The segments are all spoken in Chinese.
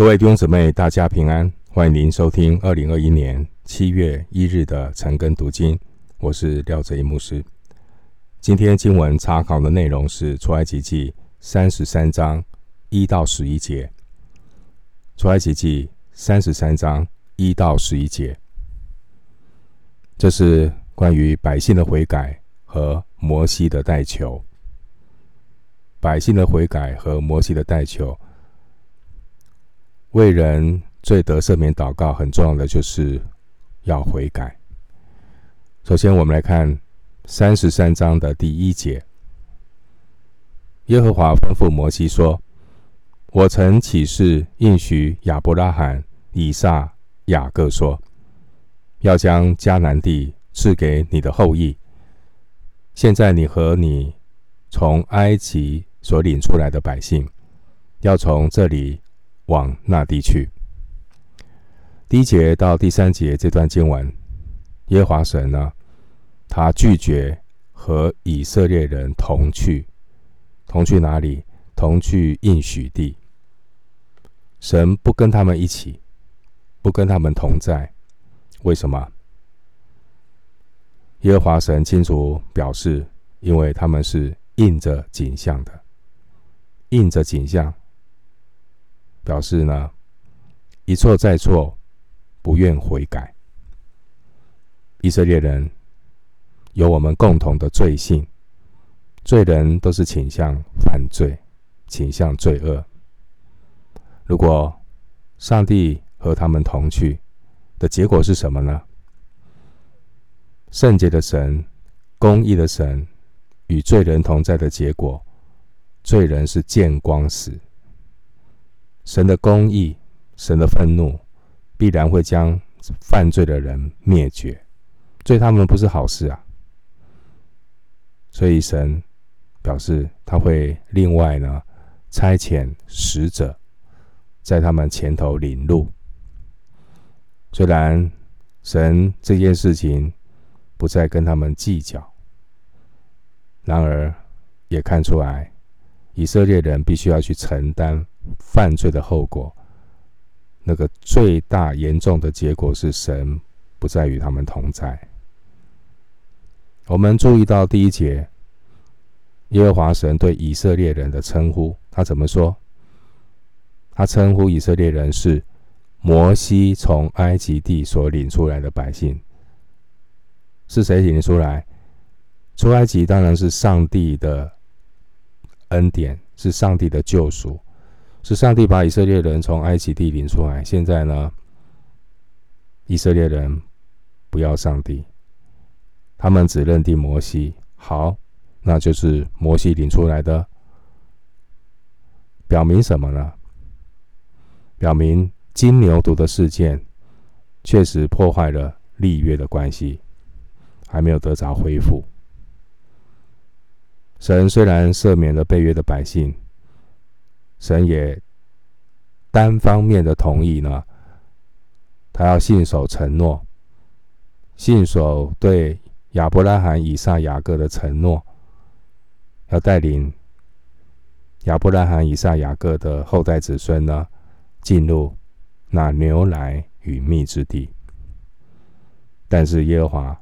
各位弟兄姊妹，大家平安！欢迎您收听二零二一年七月一日的晨更读经，我是廖哲一牧师。今天经文查考的内容是出埃及记三十三章一到十一节。出埃及记三十三章一到十一节，这是关于百姓的悔改和摩西的代求。百姓的悔改和摩西的代求。为人最得赦免祷告，很重要的就是要悔改。首先，我们来看三十三章的第一节：耶和华吩咐摩西说：“我曾起誓应许亚伯拉罕、以撒、雅各说，要将迦南地赐给你的后裔。现在你和你从埃及所领出来的百姓，要从这里。”往那地去。第一节到第三节这段经文，耶和华神呢，他拒绝和以色列人同去，同去哪里？同去应许地。神不跟他们一起，不跟他们同在。为什么？耶和华神清楚表示，因为他们是印着景象的，印着景象。表示呢，一错再错，不愿悔改。以色列人有我们共同的罪性，罪人都是倾向犯罪，倾向罪恶。如果上帝和他们同去的结果是什么呢？圣洁的神、公义的神与罪人同在的结果，罪人是见光死。神的公义，神的愤怒，必然会将犯罪的人灭绝，对他们不是好事啊。所以神表示他会另外呢差遣使者在他们前头领路。虽然神这件事情不再跟他们计较，然而也看出来以色列人必须要去承担。犯罪的后果，那个最大严重的结果是神不再与他们同在。我们注意到第一节，耶和华神对以色列人的称呼，他怎么说？他称呼以色列人是摩西从埃及地所领出来的百姓。是谁领出来？出埃及当然是上帝的恩典，是上帝的救赎。是上帝把以色列人从埃及地领出来。现在呢，以色列人不要上帝，他们只认定摩西。好，那就是摩西领出来的，表明什么呢？表明金牛犊的事件确实破坏了立约的关系，还没有得着恢复。神虽然赦免了背约的百姓。神也单方面的同意呢，他要信守承诺，信守对亚伯拉罕、以撒、雅各的承诺，要带领亚伯拉罕、以撒、雅各的后代子孙呢，进入那牛奶与蜜之地。但是耶和华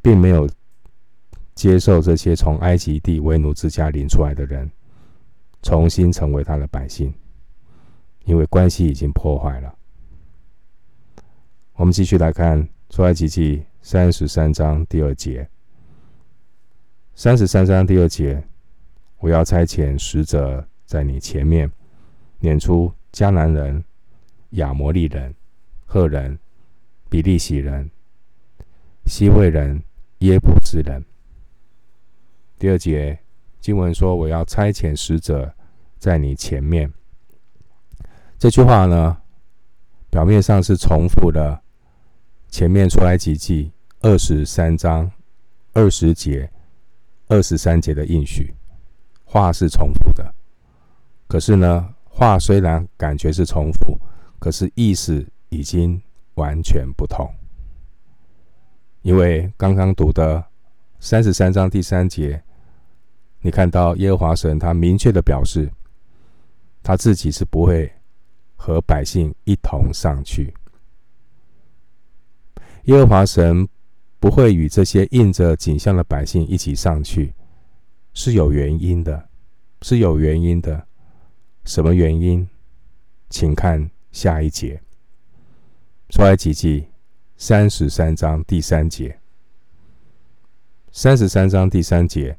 并没有接受这些从埃及地为奴之家领出来的人。重新成为他的百姓，因为关系已经破坏了。我们继续来看出埃及记三十三章第二节。三十三章第二节，我要差遣使者在你前面，撵出迦南人、亚摩利人、赫人、比利洗人、西魏人、耶布斯人。第二节。经文说：“我要差遣使者在你前面。”这句话呢，表面上是重复了前面出来几记二十三章二十节、二十三节的应许，话是重复的。可是呢，话虽然感觉是重复，可是意思已经完全不同。因为刚刚读的三十三章第三节。你看到耶和华神，他明确的表示，他自己是不会和百姓一同上去。耶和华神不会与这些印着景象的百姓一起上去，是有原因的，是有原因的。什么原因？请看下一节，出埃及记三十三章第三节。三十三章第三节，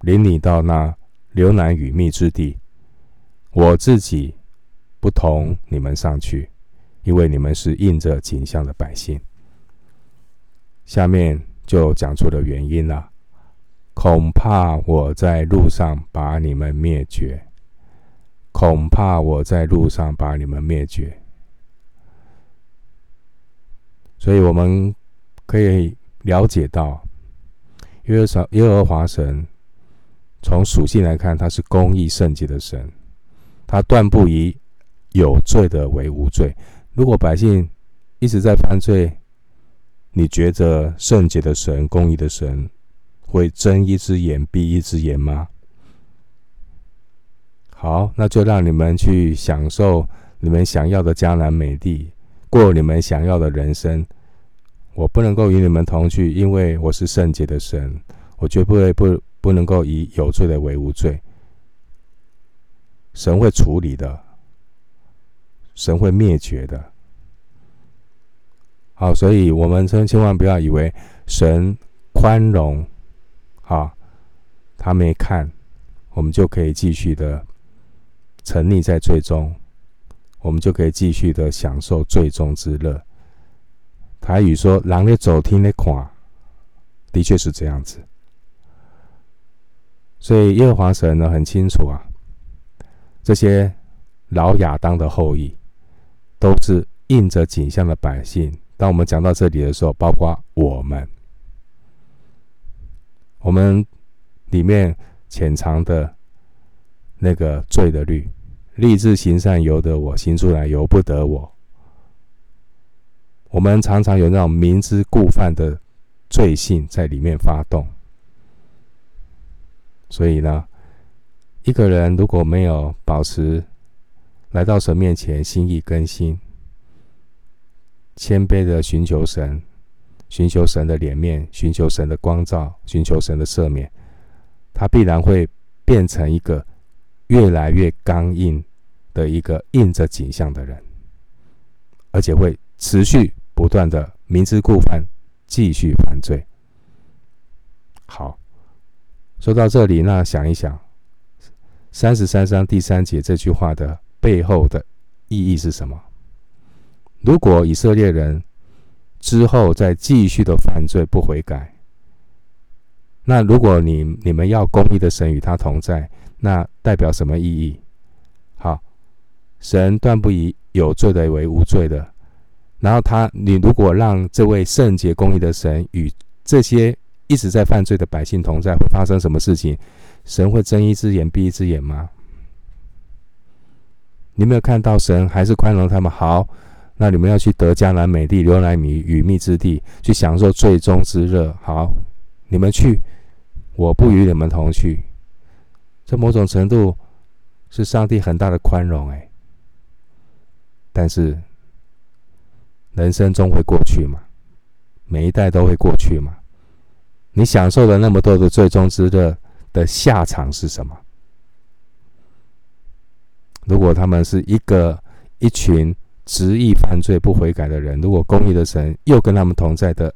领你到那流奶与蜜之地，我自己不同你们上去，因为你们是印着景象的百姓。下面就讲出了原因了，恐怕我在路上把你们灭绝。恐怕我在路上把你们灭绝，所以我们可以了解到，耶和神耶和华神从属性来看，他是公义圣洁的神，他断不以有罪的为无罪。如果百姓一直在犯罪，你觉得圣洁的神、公义的神会睁一只眼闭一只眼吗？好，那就让你们去享受你们想要的江南美地，过你们想要的人生。我不能够与你们同去，因为我是圣洁的神，我绝不会不不能够以有罪的为无罪。神会处理的，神会灭绝的。好，所以我们千千万不要以为神宽容，啊，他没看，我们就可以继续的。沉溺在罪中，我们就可以继续的享受罪中之乐。台语说：“狼咧走天咧看”，的确是这样子。所以耶和华神呢很清楚啊，这些老亚当的后裔都是印着景象的百姓。当我们讲到这里的时候，包括我们，我们里面潜藏的那个罪的律。立志行善由得我，行出来由不得我。我们常常有那种明知故犯的罪性在里面发动。所以呢，一个人如果没有保持来到神面前心意更新、谦卑的寻求神、寻求神的脸面、寻求神的光照、寻求神的赦免，他必然会变成一个越来越刚硬。的一个印着景象的人，而且会持续不断的明知故犯，继续犯罪。好，说到这里，那想一想，三十三章第三节这句话的背后的意义是什么？如果以色列人之后再继续的犯罪不悔改，那如果你你们要公义的神与他同在，那代表什么意义？好。神断不以有罪的为无罪的，然后他，你如果让这位圣洁公义的神与这些一直在犯罪的百姓同在，会发生什么事情？神会睁一只眼闭一只眼吗？你没有看到神还是宽容他们？好，那你们要去得迦南美地，流奶米与蜜之地，去享受最终之乐。好，你们去，我不与你们同去。这某种程度是上帝很大的宽容，哎。但是，人生终会过去嘛，每一代都会过去嘛。你享受了那么多的最终之乐的下场是什么？如果他们是一个一群执意犯罪不悔改的人，如果公义的神又跟他们同在的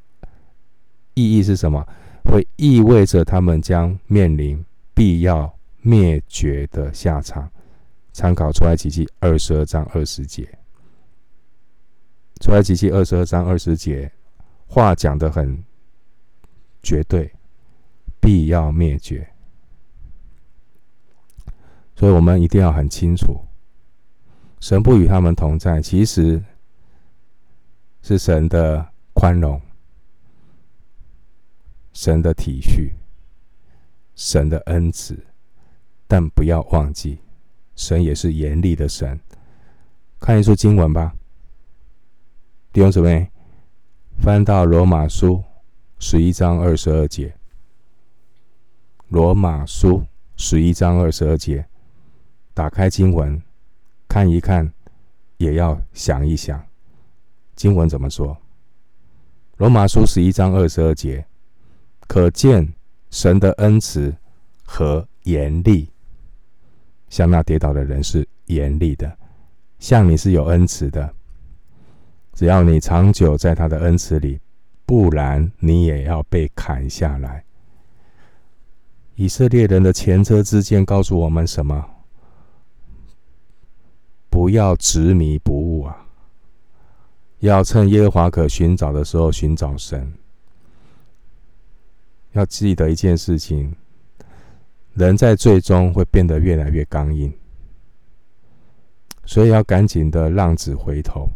意义是什么？会意味着他们将面临必要灭绝的下场。参考出埃及记二十二章二十节。出埃及记二十二章二十节，话讲得很绝对，必要灭绝。所以我们一定要很清楚，神不与他们同在，其实是神的宽容、神的体恤、神的恩慈，但不要忘记，神也是严厉的神。看一处经文吧。弟兄姊妹，翻到罗马书十一章二十二节。罗马书十一章二十二节，打开经文，看一看也要想一想，经文怎么说？罗马书十一章二十二节，可见神的恩慈和严厉，像那跌倒的人是严厉的，像你是有恩慈的。只要你长久在他的恩慈里，不然你也要被砍下来。以色列人的前车之鉴告诉我们什么？不要执迷不悟啊！要趁耶和华可寻找的时候寻找神。要记得一件事情：人在最终会变得越来越刚硬，所以要赶紧的浪子回头。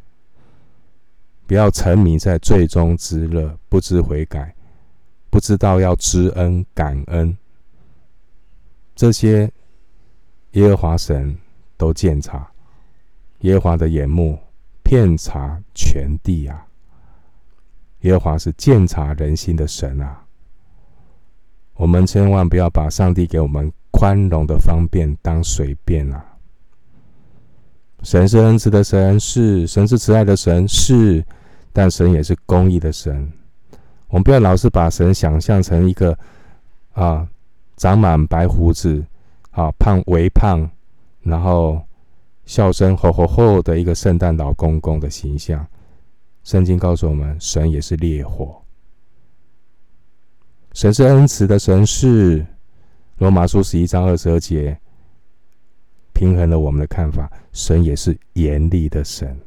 不要沉迷在最终之乐，不知悔改，不知道要知恩感恩。这些耶和华神都鉴察，耶和华的眼目遍察全地啊！耶和华是鉴察人心的神啊！我们千万不要把上帝给我们宽容的方便当随便啊！神是恩慈的神，是神是慈爱的神，是，但神也是公义的神。我们不要老是把神想象成一个啊，长满白胡子，啊胖微胖，然后笑声吼吼吼的一个圣诞老公公的形象。圣经告诉我们，神也是烈火，神是恩慈的神，是罗马书十一章二十二节。平衡了我们的看法，神也是严厉的神，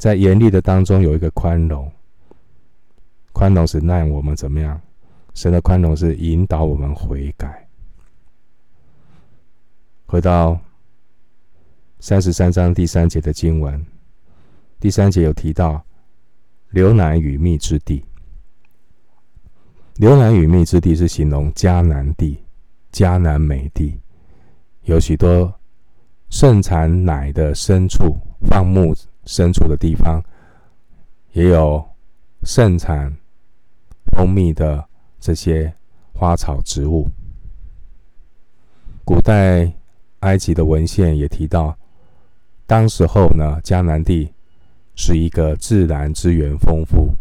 在严厉的当中有一个宽容，宽容是让我们怎么样？神的宽容是引导我们悔改。回到三十三章第三节的经文，第三节有提到流奶与蜜之地，流奶与蜜之地是形容迦南地，迦南美地。有许多盛产奶的牲畜、放牧深处的地方，也有盛产蜂蜜的这些花草植物。古代埃及的文献也提到，当时候呢，迦南地是一个自然资源丰富、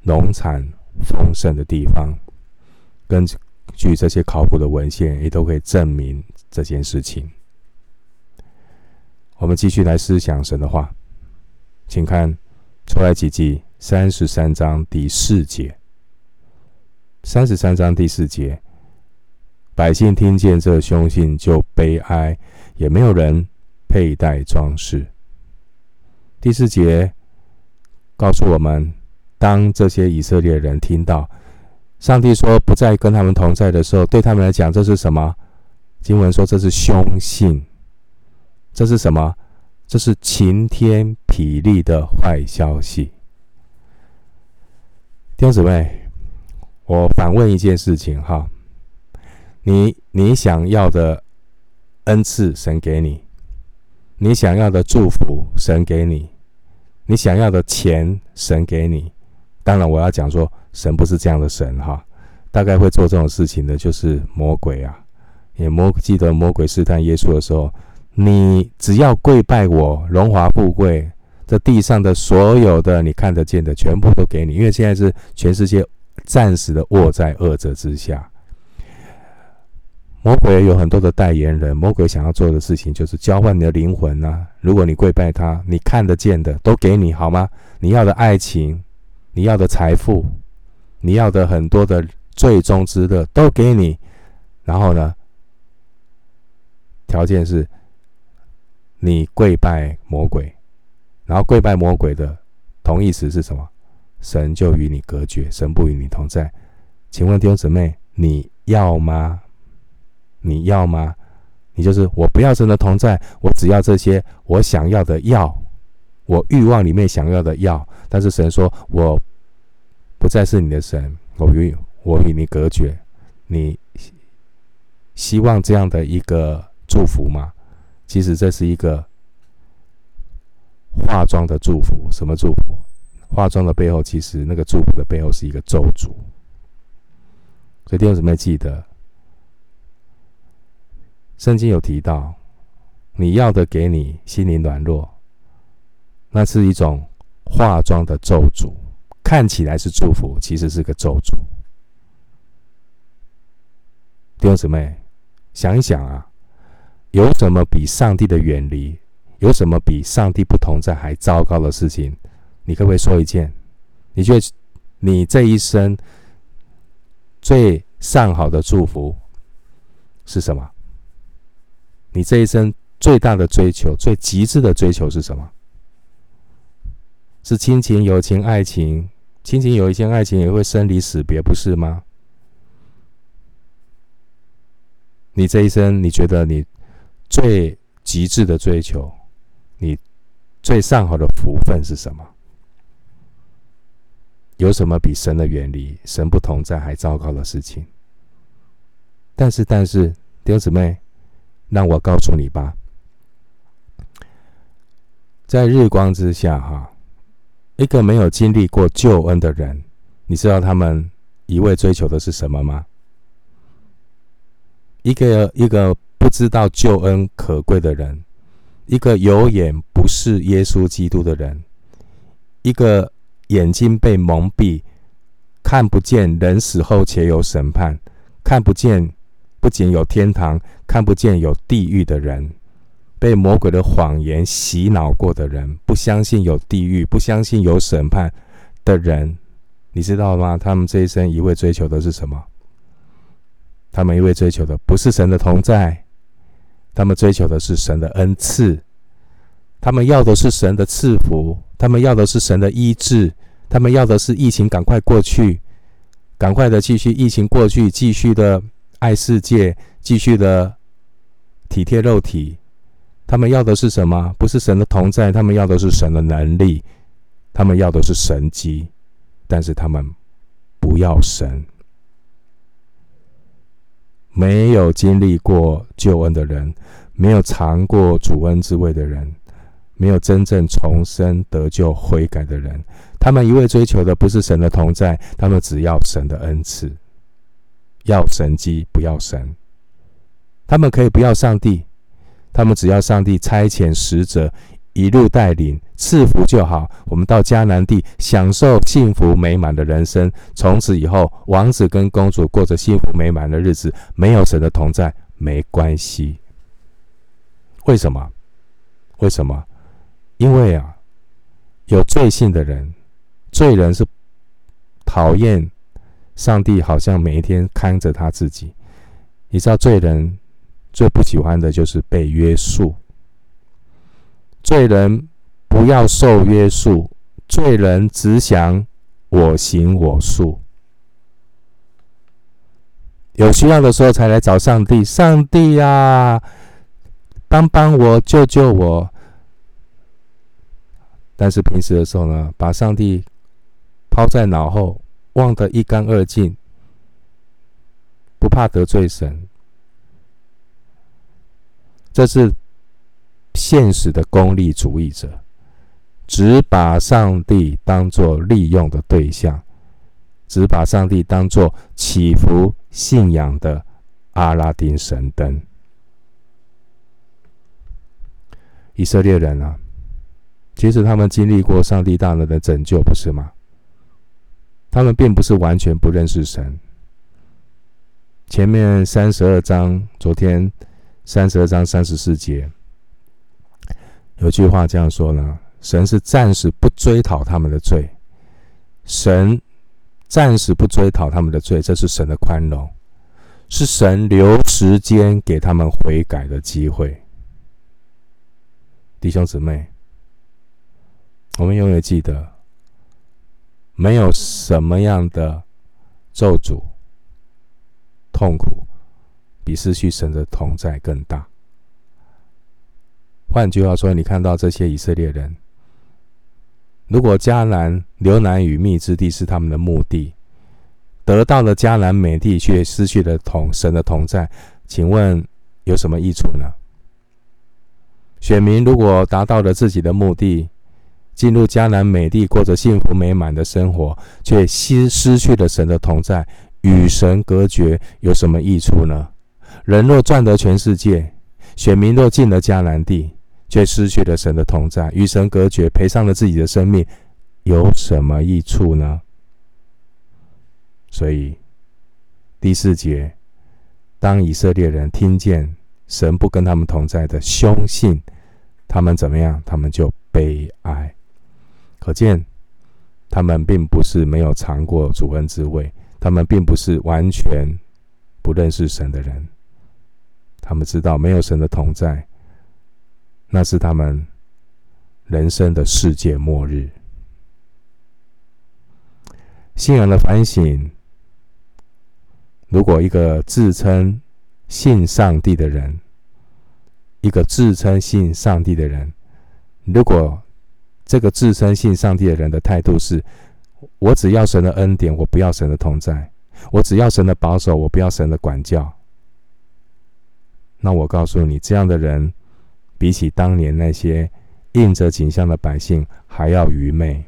农产丰盛的地方。根据这些考古的文献，也都可以证明。这件事情，我们继续来思想神的话，请看出埃及记三十三章第四节。三十三章第四节，百姓听见这凶信就悲哀，也没有人佩戴装饰。第四节告诉我们，当这些以色列人听到上帝说不再跟他们同在的时候，对他们来讲，这是什么？经文说这是凶信，这是什么？这是晴天霹雳的坏消息。弟兄姊妹，我反问一件事情哈，你你想要的恩赐，神给你；你想要的祝福，神给你；你想要的钱，神给你。当然，我要讲说，神不是这样的神哈，大概会做这种事情的，就是魔鬼啊。也魔记得魔鬼试探耶稣的时候，你只要跪拜我，荣华富贵，这地上的所有的你看得见的，全部都给你。因为现在是全世界暂时的握在恶者之下。魔鬼有很多的代言人，魔鬼想要做的事情就是交换你的灵魂呐、啊。如果你跪拜他，你看得见的都给你，好吗？你要的爱情，你要的财富，你要的很多的最终之乐都给你，然后呢？条件是，你跪拜魔鬼，然后跪拜魔鬼的同义词是什么？神就与你隔绝，神不与你同在。请问弟兄姊妹，你要吗？你要吗？你就是我不要神的同在，我只要这些我想要的要，我欲望里面想要的要。但是神说，我不再是你的神，我与我与你隔绝。你希望这样的一个？祝福吗？其实这是一个化妆的祝福。什么祝福？化妆的背后，其实那个祝福的背后是一个咒诅。所以弟兄姊妹记得，圣经有提到，你要的给你，心灵软弱，那是一种化妆的咒诅，看起来是祝福，其实是个咒诅。弟兄姊妹，想一想啊，有什么比上帝的远离，有什么比上帝不同在还糟糕的事情？你可不可以说一件？你觉得你这一生最上好的祝福是什么？你这一生最大的追求、最极致的追求是什么？是亲情、友情、爱情？亲情、友情、爱情也会生离死别，不是吗？你这一生，你觉得你最极致的追求，你最上好的福分是什么？有什么比神的远离、神不同在还糟糕的事情？但是，但是，弟兄姊妹，让我告诉你吧，在日光之下，哈，一个没有经历过救恩的人，你知道他们一味追求的是什么吗？一个一个不知道救恩可贵的人，一个有眼不识耶稣基督的人，一个眼睛被蒙蔽，看不见人死后且有审判，看不见不仅有天堂，看不见有地狱的人，被魔鬼的谎言洗脑过的人，不相信有地狱，不相信有审判的人，你知道吗？他们这一生一味追求的是什么？他们一味追求的不是神的同在，他们追求的是神的恩赐，他们要的是神的赐福，他们要的是神的医治，他们要的是疫情赶快过去，赶快的继续疫情过去，继续的爱世界，继续的体贴肉体。他们要的是什么？不是神的同在，他们要的是神的能力，他们要的是神迹，但是他们不要神。没有经历过救恩的人，没有尝过主恩之味的人，没有真正重生得救悔改的人，他们一味追求的不是神的同在，他们只要神的恩赐，要神迹，不要神。他们可以不要上帝，他们只要上帝差遣使者。一路带领赐福就好，我们到迦南地享受幸福美满的人生。从此以后，王子跟公主过着幸福美满的日子，没有神的同在没关系。为什么？为什么？因为啊，有罪性的人，罪人是讨厌上帝，好像每一天看着他自己。你知道，罪人最不喜欢的就是被约束。罪人不要受约束，罪人只想我行我素。有需要的时候才来找上帝，上帝呀，帮帮我，救救我。但是平时的时候呢，把上帝抛在脑后，忘得一干二净，不怕得罪神。这是。现实的功利主义者，只把上帝当作利用的对象，只把上帝当作祈福信仰的阿拉丁神灯。以色列人啊，其实他们经历过上帝大能的拯救，不是吗？他们并不是完全不认识神。前面三十二章，昨天三十二章三十四节。有句话这样说呢：神是暂时不追讨他们的罪，神暂时不追讨他们的罪，这是神的宽容，是神留时间给他们悔改的机会。弟兄姊妹，我们永远记得，没有什么样的咒诅、痛苦，比失去神的同在更大。换句话说，你看到这些以色列人，如果迦南流奶与蜜之地是他们的目的，得到了迦南美地，却失去了同神的同在，请问有什么益处呢？选民如果达到了自己的目的，进入迦南美地，过着幸福美满的生活，却失失去了神的同在，与神隔绝，有什么益处呢？人若赚得全世界，选民若进了迦南地，却失去了神的同在，与神隔绝，赔上了自己的生命，有什么益处呢？所以第四节，当以色列人听见神不跟他们同在的凶信，他们怎么样？他们就悲哀。可见他们并不是没有尝过主恩滋味，他们并不是完全不认识神的人。他们知道没有神的同在，那是他们人生的世界末日。信仰的反省，如果一个自称信上帝的人，一个自称信上帝的人，如果这个自称信上帝的人的态度是：我只要神的恩典，我不要神的同在；我只要神的保守，我不要神的管教。那我告诉你，这样的人比起当年那些印着景象的百姓还要愚昧。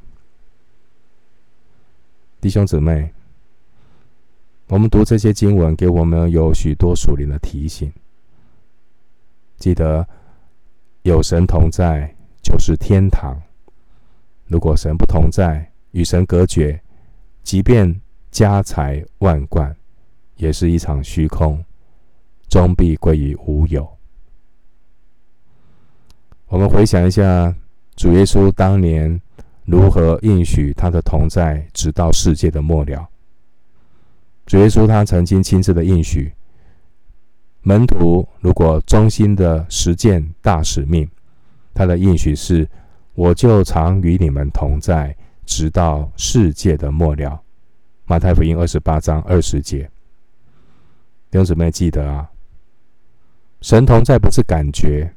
弟兄姊妹，我们读这些经文，给我们有许多属灵的提醒。记得有神同在就是天堂；如果神不同在，与神隔绝，即便家财万贯，也是一场虚空。终必归于无有。我们回想一下，主耶稣当年如何应许他的同在，直到世界的末了。主耶稣他曾经亲自的应许，门徒如果忠心的实践大使命，他的应许是：我就常与你们同在，直到世界的末了。马太福音二十八章二十节。弟兄姊妹记得啊。神同在不是感觉，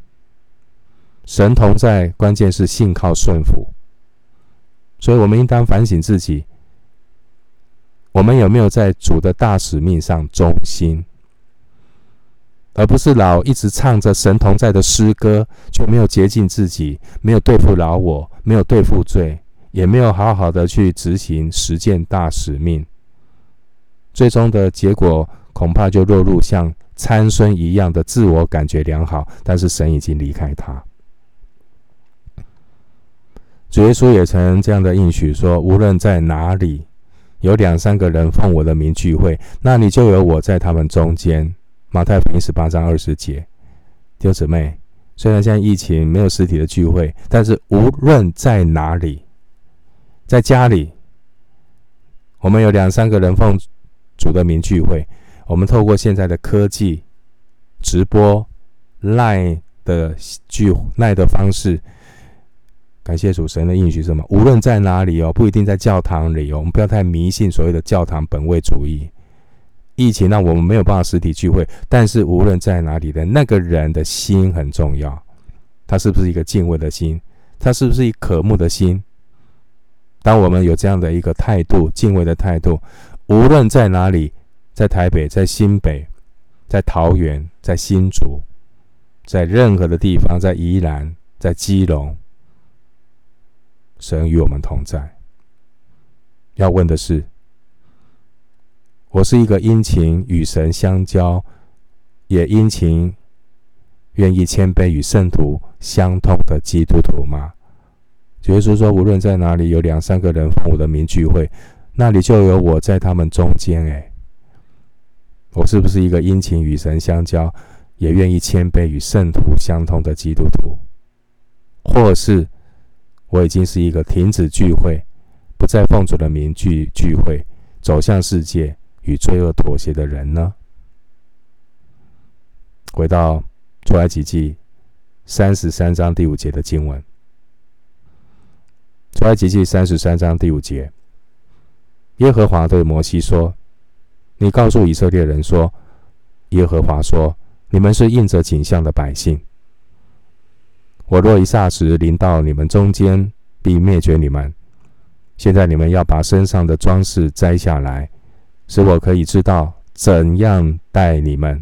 神同在关键是信靠顺服。所以，我们应当反省自己，我们有没有在主的大使命上忠心，而不是老一直唱着神同在的诗歌，却没有洁净自己，没有对付老我，没有对付罪，也没有好好的去执行实践大使命。最终的结果，恐怕就落入像。参孙一样的自我感觉良好，但是神已经离开他。主耶稣也曾这样的应许说：“无论在哪里有两三个人奉我的名聚会，那里就有我在他们中间。”马太福音十八章二十节。弟兄姊妹，虽然现在疫情没有实体的聚会，但是无论在哪里，在家里，我们有两三个人奉主的名聚会。我们透过现在的科技直播 Line 的聚 Line 的方式，感谢主神的应许什么？无论在哪里哦，不一定在教堂里哦，我们不要太迷信所谓的教堂本位主义。疫情让我们没有办法实体聚会，但是无论在哪里的那个人的心很重要，他是不是一个敬畏的心？他是不是一个渴慕的心？当我们有这样的一个态度，敬畏的态度，无论在哪里。在台北，在新北，在桃园，在新竹，在任何的地方，在宜兰，在基隆，神与我们同在。要问的是，我是一个殷勤与神相交，也殷勤愿意谦卑与圣徒相通的基督徒吗？耶稣说，无论在哪里有两三个人奉我的名聚会，那里就有我在他们中间。诶。我是不是一个殷勤与神相交，也愿意谦卑与圣徒相通的基督徒？或是我已经是一个停止聚会、不再奉主的名聚聚会、走向世界与罪恶妥协的人呢？回到出埃及记三十三章第五节的经文，出埃及记三十三章第五节，耶和华对摩西说。你告诉以色列人说：“耶和华说，你们是印着景象的百姓。我若一霎时临到你们中间，必灭绝你们。现在你们要把身上的装饰摘下来，使我可以知道怎样待你们。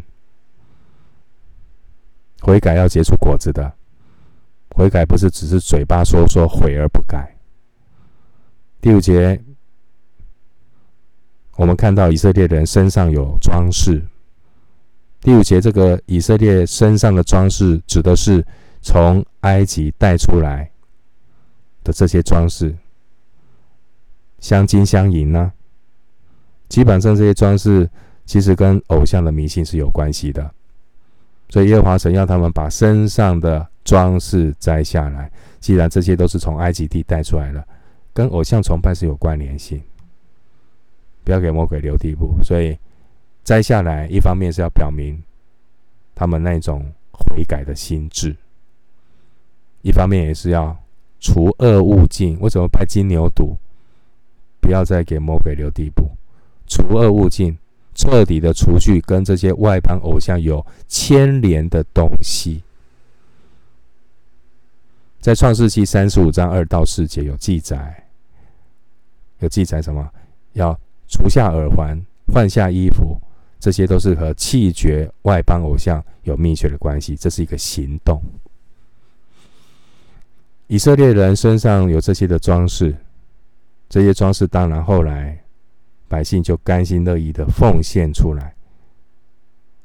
悔改要结出果子的，悔改不是只是嘴巴说说悔而不改。”第五节。我们看到以色列人身上有装饰，第五节，这个以色列身上的装饰，指的是从埃及带出来的这些装饰，镶金镶银呢。基本上这些装饰其实跟偶像的迷信是有关系的，所以耶和华神要他们把身上的装饰摘下来。既然这些都是从埃及地带出来的，跟偶像崇拜是有关联性，不要给魔鬼留地步。所以。摘下来，一方面是要表明他们那种悔改的心志，一方面也是要除恶务尽。为什么拜金牛犊？不要再给魔鬼留地步，除恶务尽，彻底的除去跟这些外邦偶像有牵连的东西。在创世记三十五章二到四节有记载，有记载什么？要除下耳环，换下衣服。这些都是和弃绝外邦偶像有密切的关系，这是一个行动。以色列人身上有这些的装饰，这些装饰当然后来百姓就甘心乐意的奉献出来，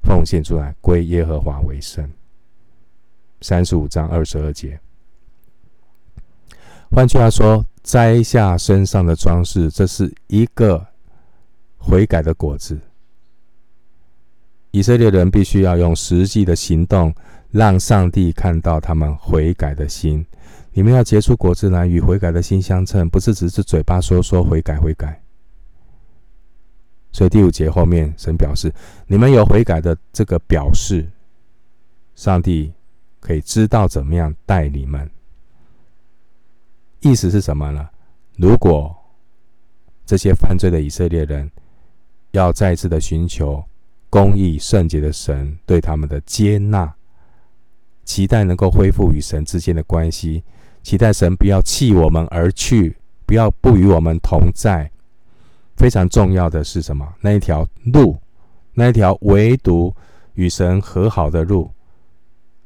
奉献出来归耶和华为圣。三十五章二十二节。换句话说，摘下身上的装饰，这是一个悔改的果子。以色列人必须要用实际的行动，让上帝看到他们悔改的心。你们要结出果子来，与悔改的心相称，不是只是嘴巴说说悔改悔改。所以第五节后面，神表示你们有悔改的这个表示，上帝可以知道怎么样待你们。意思是什么呢？如果这些犯罪的以色列人要再次的寻求。公义圣洁的神对他们的接纳，期待能够恢复与神之间的关系，期待神不要弃我们而去，不要不与我们同在。非常重要的是什么？那一条路，那一条唯独与神和好的路，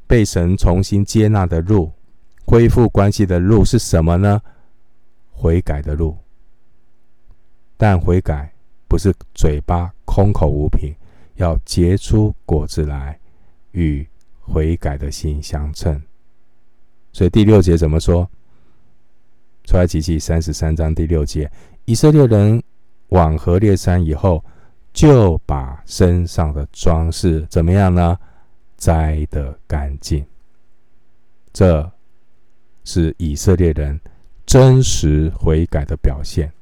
被神重新接纳的路，恢复关系的路是什么呢？悔改的路。但悔改不是嘴巴空口无凭。要结出果子来，与悔改的心相称。所以第六节怎么说？出埃及记三十三章第六节：以色列人往何烈山以后，就把身上的装饰怎么样呢？摘得干净。这是以色列人真实悔改的表现。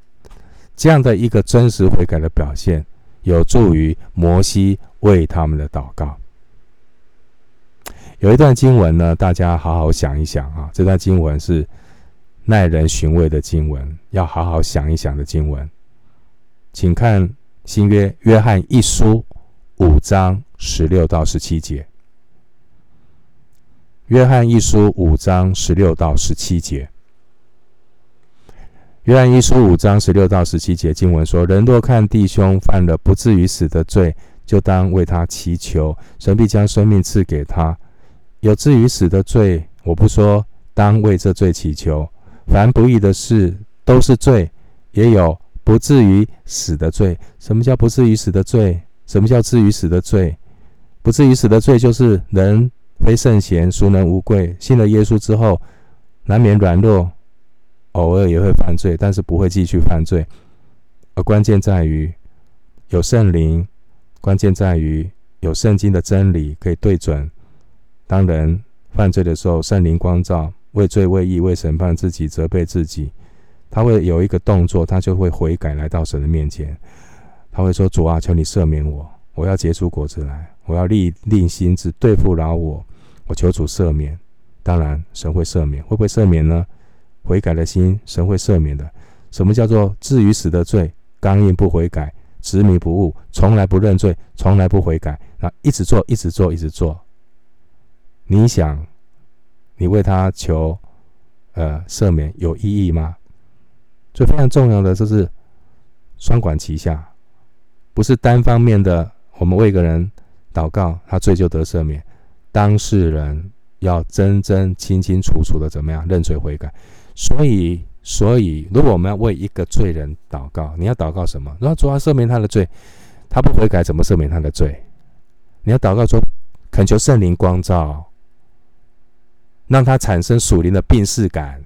这样的一个真实悔改的表现。有助于摩西为他们的祷告。有一段经文呢，大家好好想一想啊，这段经文是耐人寻味的经文，要好好想一想的经文。请看新约约翰一书五章十六到十七节。约翰一书五章十六到十七节。约翰一书五章十六到十七节经文说：“人若看弟兄犯了不至于死的罪，就当为他祈求，神必将生命赐给他。有至于死的罪，我不说，当为这罪祈求。凡不义的事都是罪，也有不至于死的罪。什么叫不至于死的罪？什么叫至于死的罪？不至于死的罪，就是人非圣贤，孰能无过？信了耶稣之后，难免软弱。”偶尔也会犯罪，但是不会继续犯罪。而关键在于有圣灵，关键在于有圣经的真理可以对准。当人犯罪的时候，圣灵光照，为罪、为义、为审判自己、责备自己，他会有一个动作，他就会悔改，来到神的面前。他会说：“主啊，求你赦免我，我要结出果子来，我要立令心志对付饶我，我求主赦免。”当然，神会赦免，会不会赦免呢？悔改的心，神会赦免的。什么叫做至于死的罪？刚硬不悔改，执迷不悟，从来不认罪，从来不悔改，那一直做，一直做，一直做。你想，你为他求呃赦免有意义吗？所以非常重要的就是双管齐下，不是单方面的。我们为一个人祷告，他罪就得赦免。当事人要真真清清楚楚的怎么样认罪悔改。所以，所以，如果我们要为一个罪人祷告，你要祷告什么？然后主要赦免他的罪，他不悔改，怎么赦免他的罪？你要祷告说，恳求圣灵光照，让他产生属灵的病逝感，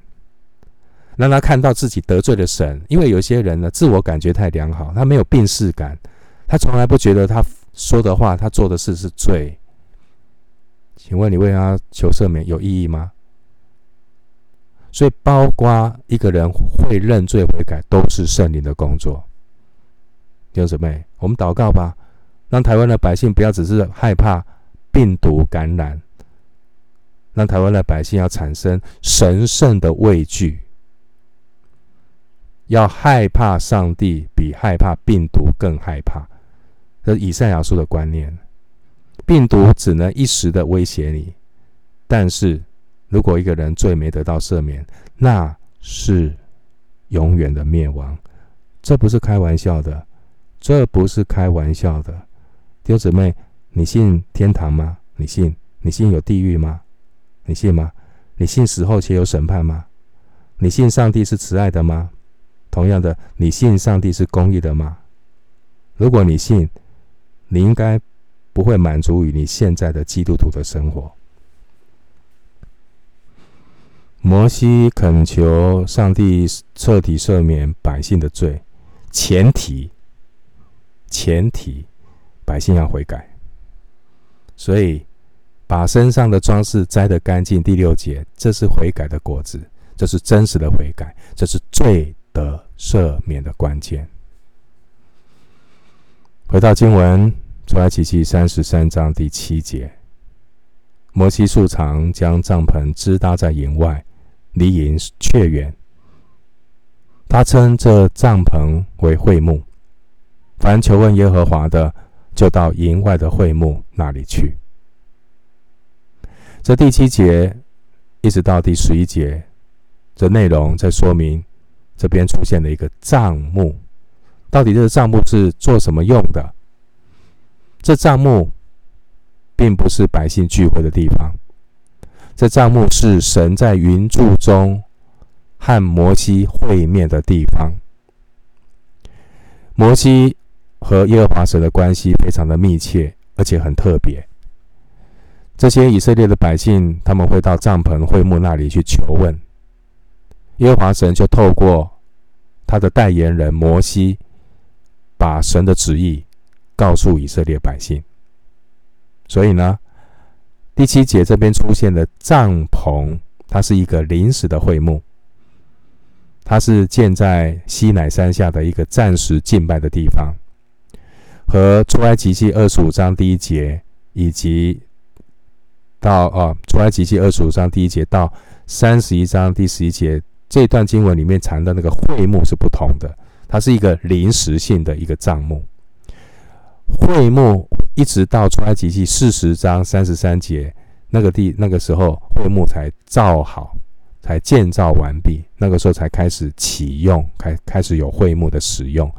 让他看到自己得罪了神。因为有些人呢，自我感觉太良好，他没有病逝感，他从来不觉得他说的话、他做的事是罪。请问你为他求赦免有意义吗？所以，包括一个人会认罪悔改，都是圣灵的工作。弟兄姊妹，我们祷告吧，让台湾的百姓不要只是害怕病毒感染，让台湾的百姓要产生神圣的畏惧，要害怕上帝比害怕病毒更害怕。这是以赛亚书的观念，病毒只能一时的威胁你，但是。如果一个人罪没得到赦免，那是永远的灭亡。这不是开玩笑的，这不是开玩笑的。弟兄姊妹，你信天堂吗？你信？你信有地狱吗？你信吗？你信死后且有审判吗？你信上帝是慈爱的吗？同样的，你信上帝是公义的吗？如果你信，你应该不会满足于你现在的基督徒的生活。摩西恳求上帝彻底赦免百姓的罪，前提，前提，百姓要悔改。所以，把身上的装饰摘得干净。第六节，这是悔改的果子，这是真实的悔改，这是罪得赦免的关键。回到经文，出埃及记三十三章第七节，摩西素常将帐篷支搭在营外。离营却远，他称这帐篷为会幕。凡求问耶和华的，就到营外的会幕那里去。这第七节一直到第十一节，这内容在说明这边出现了一个帐目。到底这个帐目是做什么用的？这帐目并不是百姓聚会的地方。这帐目是神在云柱中和摩西会面的地方。摩西和耶和华神的关系非常的密切，而且很特别。这些以色列的百姓，他们会到帐篷会幕那里去求问，耶和华神就透过他的代言人摩西，把神的旨意告诉以色列百姓。所以呢，第七节这边出现的帐篷，它是一个临时的会幕，它是建在西乃山下的一个暂时敬拜的地方，和出埃及记二十五章第一节以及到啊出埃及记二十五章第一节到三十一章第十一节这段经文里面谈的那个会幕是不同的，它是一个临时性的一个帐幕，会幕。一直到出埃及记四十章三十三节，那个地那个时候会幕才造好，才建造完毕，那个时候才开始启用，开开始有会幕的使用。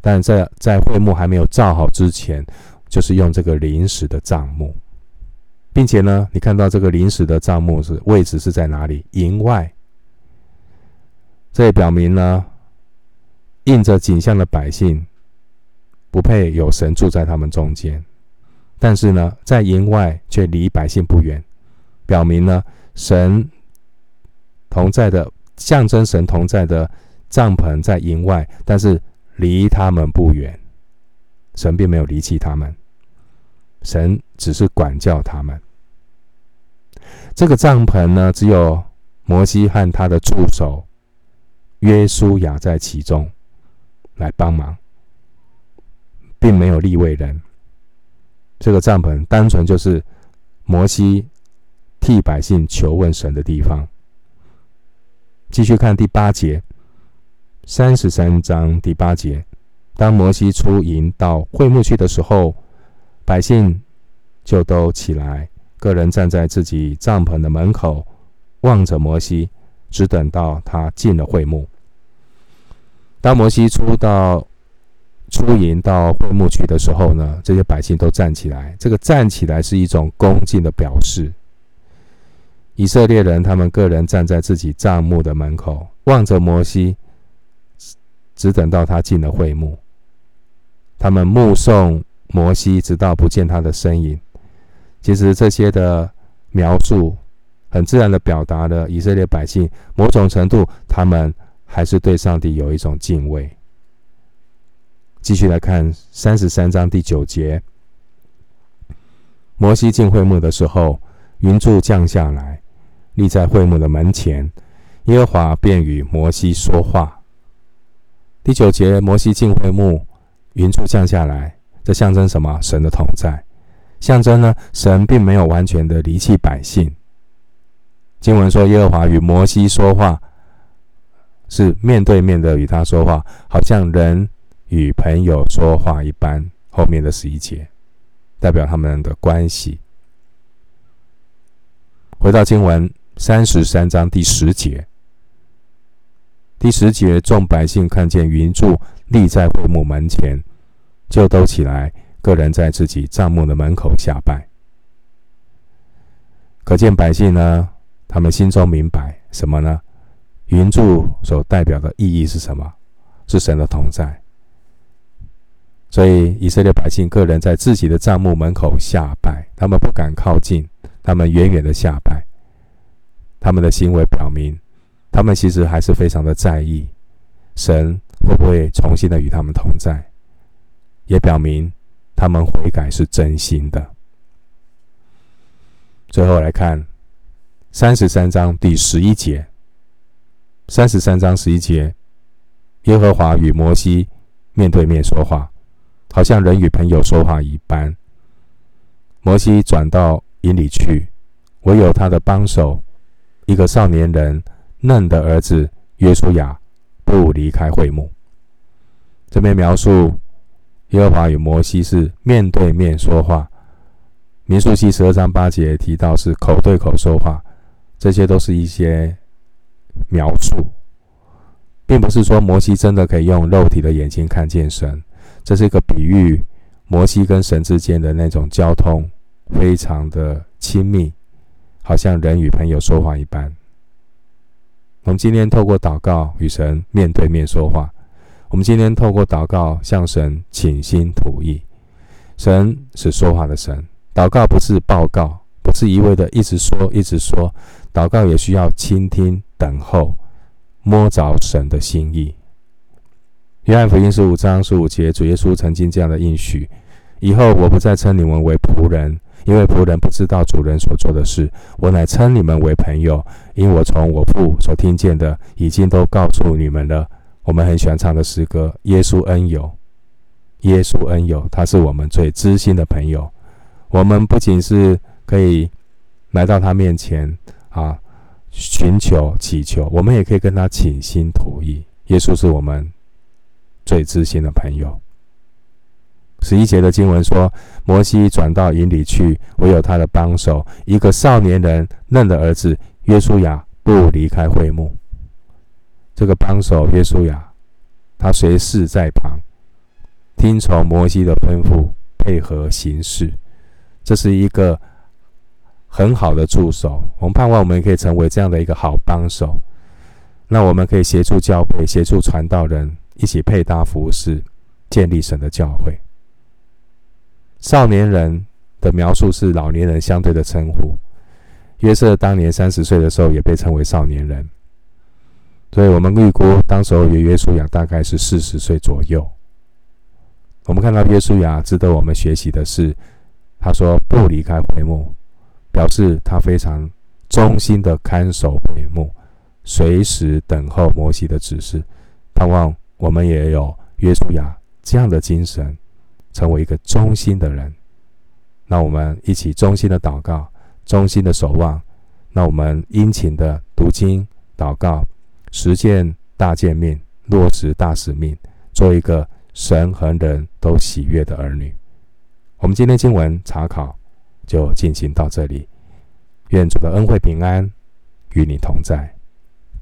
但在在会幕还没有造好之前，就是用这个临时的帐幕，并且呢，你看到这个临时的帐幕是位置是在哪里？营外。这也表明呢，印着景象的百姓不配有神住在他们中间。但是呢，在营外却离百姓不远，表明呢，神同在的象征，神同在的帐篷在营外，但是离他们不远，神并没有离弃他们，神只是管教他们。这个帐篷呢，只有摩西和他的助手约书亚在其中来帮忙，并没有立位人。这个帐篷单纯就是摩西替百姓求问神的地方。继续看第八节，三十三章第八节，当摩西出营到会幕去的时候，百姓就都起来，个人站在自己帐篷的门口，望着摩西，只等到他进了会幕。当摩西出到出营到会幕去的时候呢，这些百姓都站起来。这个站起来是一种恭敬的表示。以色列人他们个人站在自己帐幕的门口，望着摩西，只等到他进了会幕。他们目送摩西，直到不见他的身影。其实这些的描述，很自然的表达了以色列百姓某种程度，他们还是对上帝有一种敬畏。继续来看三十三章第九节，摩西进会幕的时候，云柱降下来，立在会幕的门前，耶和华便与摩西说话。第九节，摩西进会幕，云柱降下来，这象征什么？神的同在，象征呢，神并没有完全的离弃百姓。经文说，耶和华与摩西说话，是面对面的与他说话，好像人与朋友说话一般。后面的十一节，代表他们的关系。回到经文三十三章第十节。第十节，众百姓看见云柱立在会幕门前，就都起来，个人在自己帐幕的门口下拜。可见百姓呢，他们心中明白什么呢？云柱所代表的意义是什么？是神的同在。所以以色列百姓个人在自己的帐幕门口下拜，他们不敢靠近，他们远远的下拜。他们的行为表明。他们其实还是非常的在意，神会不会重新的与他们同在，也表明他们悔改是真心的。最后来看三十三章第十一节，三十三章十一节，耶和华与摩西面对面说话，好像人与朋友说话一般。摩西转到营里去，唯有他的帮手，一个少年人。嫩的儿子约书亚不离开会幕。这边描述耶和华与摩西是面对面说话。民数记十二章八节提到是口对口说话，这些都是一些描述，并不是说摩西真的可以用肉体的眼睛看见神。这是一个比喻，摩西跟神之间的那种交通非常的亲密，好像人与朋友说话一般。我们今天透过祷告与神面对面说话。我们今天透过祷告向神倾心吐意。神是说话的神，祷告不是报告，不是一味的一直说一直说。祷告也需要倾听、等候，摸着神的心意。约翰福音十五章十五节，主耶稣曾经这样的应许：以后我不再称你们为仆人。因为仆人不知道主人所做的事，我乃称你们为朋友，因我从我父所听见的，已经都告诉你们了。我们很喜欢唱的诗歌《耶稣恩友》，耶稣恩友，他是我们最知心的朋友。我们不仅是可以来到他面前啊，寻求祈求，我们也可以跟他倾心吐意。耶稣是我们最知心的朋友。十一节的经文说，摩西转到营里去，唯有他的帮手，一个少年人嫩的儿子约书亚不离开会幕。这个帮手约书亚，他随侍在旁，听从摩西的吩咐，配合行事。这是一个很好的助手。我们盼望我们可以成为这样的一个好帮手。那我们可以协助教会，协助传道人，一起配搭服侍，建立神的教会。少年人的描述是老年人相对的称呼。约瑟当年三十岁的时候也被称为少年人，所以我们预估当时候约约书亚大概是四十岁左右。我们看到约书亚值得我们学习的是，他说不离开会幕，表示他非常忠心的看守会幕，随时等候摩西的指示。盼望我们也有约书亚这样的精神。成为一个忠心的人，那我们一起忠心的祷告，忠心的守望。那我们殷勤的读经、祷告，实践大诫命，落实大使命，做一个神和人都喜悦的儿女。我们今天经文查考就进行到这里，愿主的恩惠平安与你同在。